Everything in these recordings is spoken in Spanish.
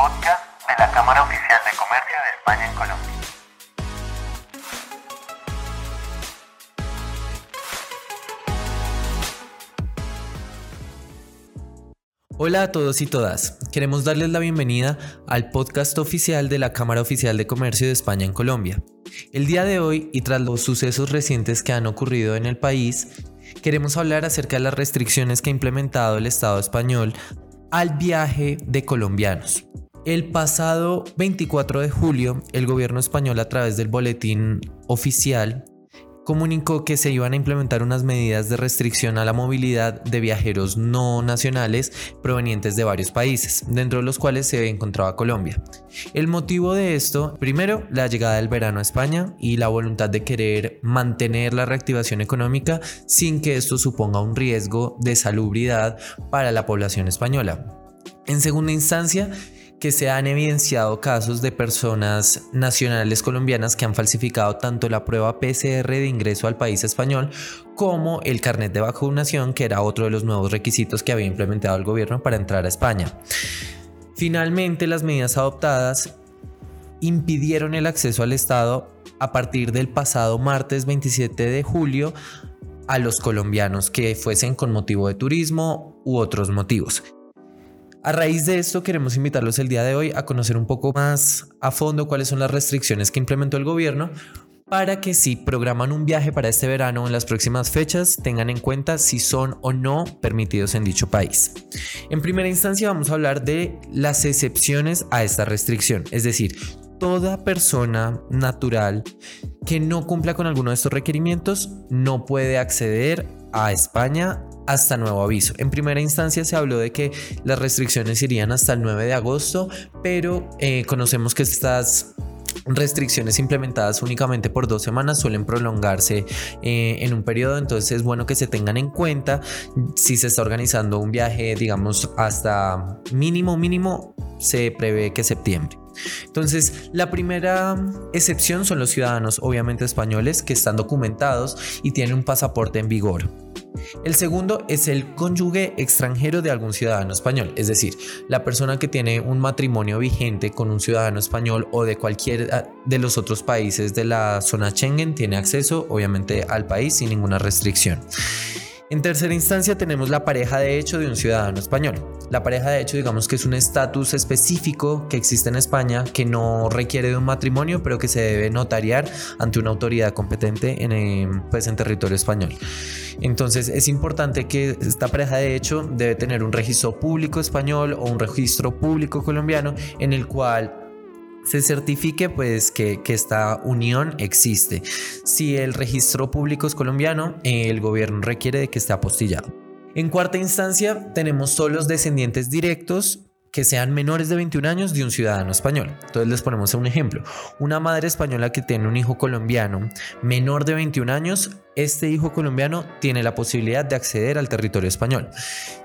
podcast de la Cámara Oficial de Comercio de España en Colombia. Hola a todos y todas. Queremos darles la bienvenida al podcast oficial de la Cámara Oficial de Comercio de España en Colombia. El día de hoy, y tras los sucesos recientes que han ocurrido en el país, queremos hablar acerca de las restricciones que ha implementado el Estado español al viaje de colombianos. El pasado 24 de julio, el gobierno español a través del boletín oficial comunicó que se iban a implementar unas medidas de restricción a la movilidad de viajeros no nacionales provenientes de varios países, dentro de los cuales se encontraba Colombia. El motivo de esto, primero, la llegada del verano a España y la voluntad de querer mantener la reactivación económica sin que esto suponga un riesgo de salubridad para la población española. En segunda instancia, que se han evidenciado casos de personas nacionales colombianas que han falsificado tanto la prueba PCR de ingreso al país español como el carnet de vacunación, que era otro de los nuevos requisitos que había implementado el gobierno para entrar a España. Finalmente, las medidas adoptadas impidieron el acceso al Estado a partir del pasado martes 27 de julio a los colombianos que fuesen con motivo de turismo u otros motivos. A raíz de esto queremos invitarlos el día de hoy a conocer un poco más a fondo cuáles son las restricciones que implementó el gobierno para que si programan un viaje para este verano o en las próximas fechas tengan en cuenta si son o no permitidos en dicho país. En primera instancia vamos a hablar de las excepciones a esta restricción, es decir, toda persona natural que no cumpla con alguno de estos requerimientos no puede acceder a España hasta nuevo aviso. En primera instancia se habló de que las restricciones irían hasta el 9 de agosto, pero eh, conocemos que estas restricciones implementadas únicamente por dos semanas suelen prolongarse eh, en un periodo, entonces es bueno que se tengan en cuenta si se está organizando un viaje, digamos, hasta mínimo, mínimo, se prevé que septiembre. Entonces, la primera excepción son los ciudadanos, obviamente españoles, que están documentados y tienen un pasaporte en vigor. El segundo es el cónyuge extranjero de algún ciudadano español, es decir, la persona que tiene un matrimonio vigente con un ciudadano español o de cualquier de los otros países de la zona Schengen tiene acceso obviamente al país sin ninguna restricción. En tercera instancia tenemos la pareja de hecho de un ciudadano español. La pareja de hecho digamos que es un estatus específico que existe en España que no requiere de un matrimonio pero que se debe notariar ante una autoridad competente en, eh, pues, en territorio español. Entonces es importante que esta pareja de hecho debe tener un registro público español o un registro público colombiano en el cual se certifique pues que, esta unión existe. Si el registro público es colombiano, el gobierno requiere de que esté apostillado. En cuarta instancia, tenemos solo los descendientes directos que sean menores de 21 años de un ciudadano español. Entonces les ponemos un ejemplo. Una madre española que tiene un hijo colombiano menor de 21 años, este hijo colombiano tiene la posibilidad de acceder al territorio español.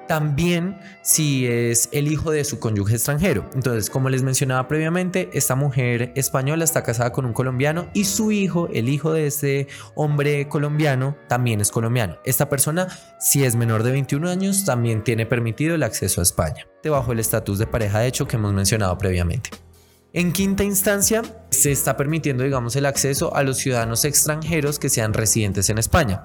También si es el hijo de su cónyuge extranjero. Entonces, como les mencionaba previamente, esta mujer española está casada con un colombiano y su hijo, el hijo de este hombre colombiano, también es colombiano. Esta persona, si es menor de 21 años, también tiene permitido el acceso a España, bajo el estatus de pareja de hecho que hemos mencionado previamente. En quinta instancia, se está permitiendo, digamos, el acceso a los ciudadanos extranjeros que sean residentes en España.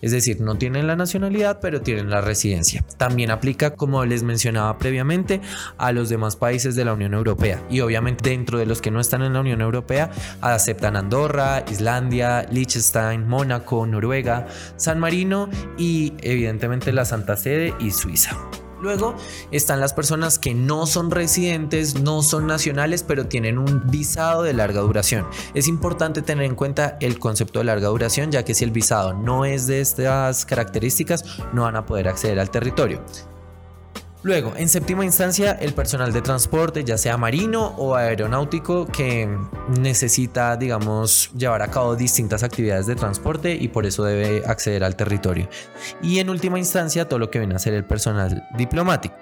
Es decir, no tienen la nacionalidad, pero tienen la residencia. También aplica, como les mencionaba previamente, a los demás países de la Unión Europea. Y obviamente dentro de los que no están en la Unión Europea, aceptan Andorra, Islandia, Liechtenstein, Mónaco, Noruega, San Marino y evidentemente la Santa Sede y Suiza. Luego están las personas que no son residentes, no son nacionales, pero tienen un visado de larga duración. Es importante tener en cuenta el concepto de larga duración, ya que si el visado no es de estas características, no van a poder acceder al territorio. Luego, en séptima instancia, el personal de transporte, ya sea marino o aeronáutico, que necesita, digamos, llevar a cabo distintas actividades de transporte y por eso debe acceder al territorio. Y en última instancia, todo lo que viene a ser el personal diplomático.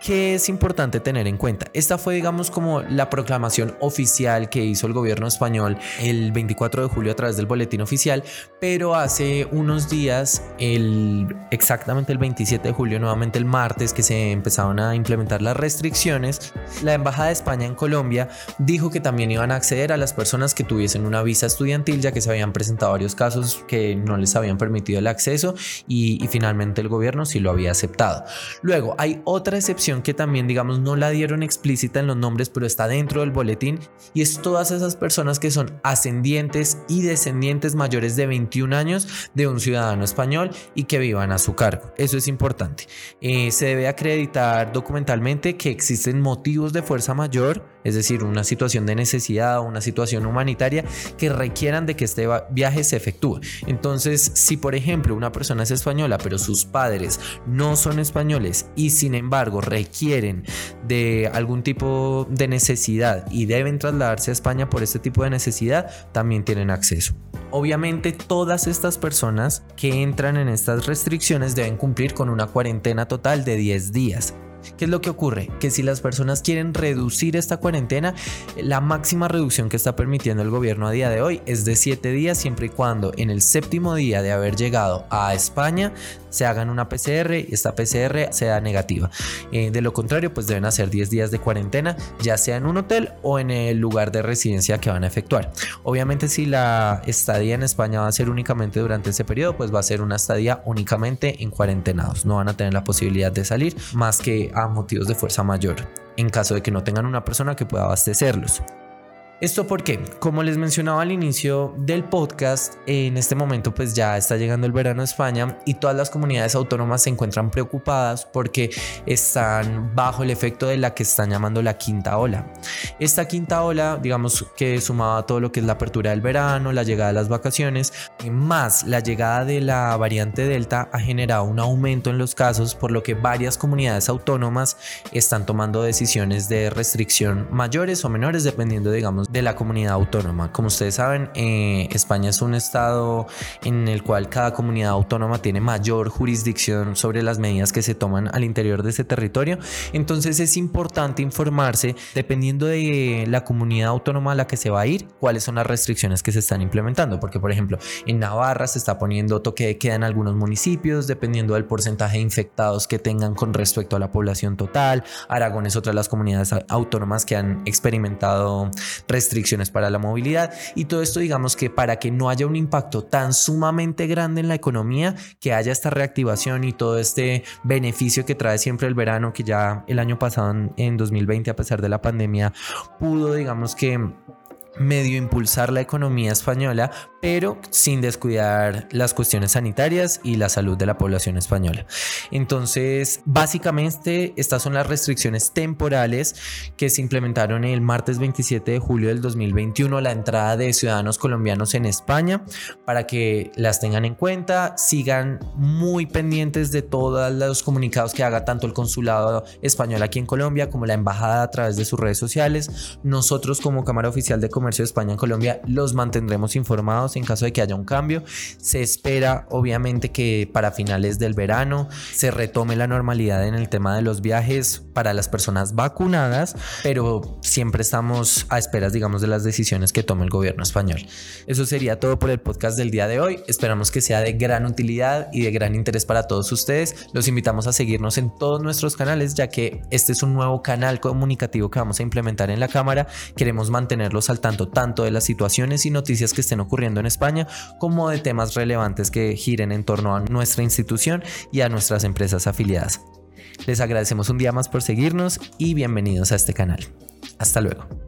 ¿Qué es importante tener en cuenta? Esta fue, digamos, como la proclamación oficial que hizo el gobierno español el 24 de julio a través del boletín oficial, pero hace unos días, el, exactamente el 27 de julio, nuevamente el martes, que se empezaron a implementar las restricciones, la Embajada de España en Colombia dijo que también iban a acceder a las personas que tuviesen una visa estudiantil, ya que se habían presentado varios casos que no les habían permitido el acceso y, y finalmente el gobierno sí lo había aceptado. Luego, hay otra excepción que también, digamos, no la dieron explícita en los nombres, pero está dentro del boletín, y es todas esas personas que son ascendientes y descendientes mayores de 21 años de un ciudadano español y que vivan a su cargo. Eso es importante. Eh, se debe acreditar documentalmente que existen motivos de fuerza mayor, es decir, una situación de necesidad o una situación humanitaria que requieran de que este viaje se efectúe. Entonces, si por ejemplo una persona es española, pero sus padres no son españoles y sin embargo requieren de algún tipo de necesidad y deben trasladarse a España por este tipo de necesidad, también tienen acceso. Obviamente todas estas personas que entran en estas restricciones deben cumplir con una cuarentena total de 10 días. ¿Qué es lo que ocurre? Que si las personas quieren reducir esta cuarentena, la máxima reducción que está permitiendo el gobierno a día de hoy es de 7 días, siempre y cuando en el séptimo día de haber llegado a España se hagan una PCR y esta PCR sea negativa. Eh, de lo contrario, pues deben hacer 10 días de cuarentena, ya sea en un hotel o en el lugar de residencia que van a efectuar. Obviamente, si la estadía en España va a ser únicamente durante ese periodo, pues va a ser una estadía únicamente en cuarentenados. No van a tener la posibilidad de salir más que a motivos de fuerza mayor, en caso de que no tengan una persona que pueda abastecerlos. Esto porque, como les mencionaba al inicio del podcast, en este momento pues ya está llegando el verano a España y todas las comunidades autónomas se encuentran preocupadas porque están bajo el efecto de la que están llamando la quinta ola. Esta quinta ola, digamos que sumaba todo lo que es la apertura del verano, la llegada de las vacaciones, más la llegada de la variante Delta ha generado un aumento en los casos, por lo que varias comunidades autónomas están tomando decisiones de restricción mayores o menores dependiendo, digamos, de la comunidad autónoma. Como ustedes saben, eh, España es un estado en el cual cada comunidad autónoma tiene mayor jurisdicción sobre las medidas que se toman al interior de ese territorio. Entonces es importante informarse, dependiendo de la comunidad autónoma a la que se va a ir, cuáles son las restricciones que se están implementando. Porque, por ejemplo, en Navarra se está poniendo toque de queda en algunos municipios, dependiendo del porcentaje de infectados que tengan con respecto a la población total. Aragón es otra de las comunidades autónomas que han experimentado restricciones para la movilidad. Y todo esto digamos que para que no haya un impacto tan sumamente grande en la economía, que haya esta reactivación y todo este beneficio que trae siempre el verano, que ya el año pasado en 2020 a pesar de la pandemia pudo digamos que medio impulsar la economía española, pero sin descuidar las cuestiones sanitarias y la salud de la población española. Entonces, básicamente, estas son las restricciones temporales que se implementaron el martes 27 de julio del 2021, la entrada de ciudadanos colombianos en España, para que las tengan en cuenta, sigan muy pendientes de todos los comunicados que haga tanto el consulado español aquí en Colombia como la embajada a través de sus redes sociales. Nosotros como Cámara Oficial de Comercio de España en Colombia los mantendremos informados en caso de que haya un cambio. Se espera obviamente que para finales del verano se retome la normalidad en el tema de los viajes para las personas vacunadas, pero siempre estamos a esperas, digamos, de las decisiones que tome el gobierno español. Eso sería todo por el podcast del día de hoy. Esperamos que sea de gran utilidad y de gran interés para todos ustedes. Los invitamos a seguirnos en todos nuestros canales, ya que este es un nuevo canal comunicativo que vamos a implementar en la cámara. Queremos mantenerlos al tanto de las situaciones y noticias que estén ocurriendo en España como de temas relevantes que giren en torno a nuestra institución y a nuestras empresas afiliadas. Les agradecemos un día más por seguirnos y bienvenidos a este canal. Hasta luego.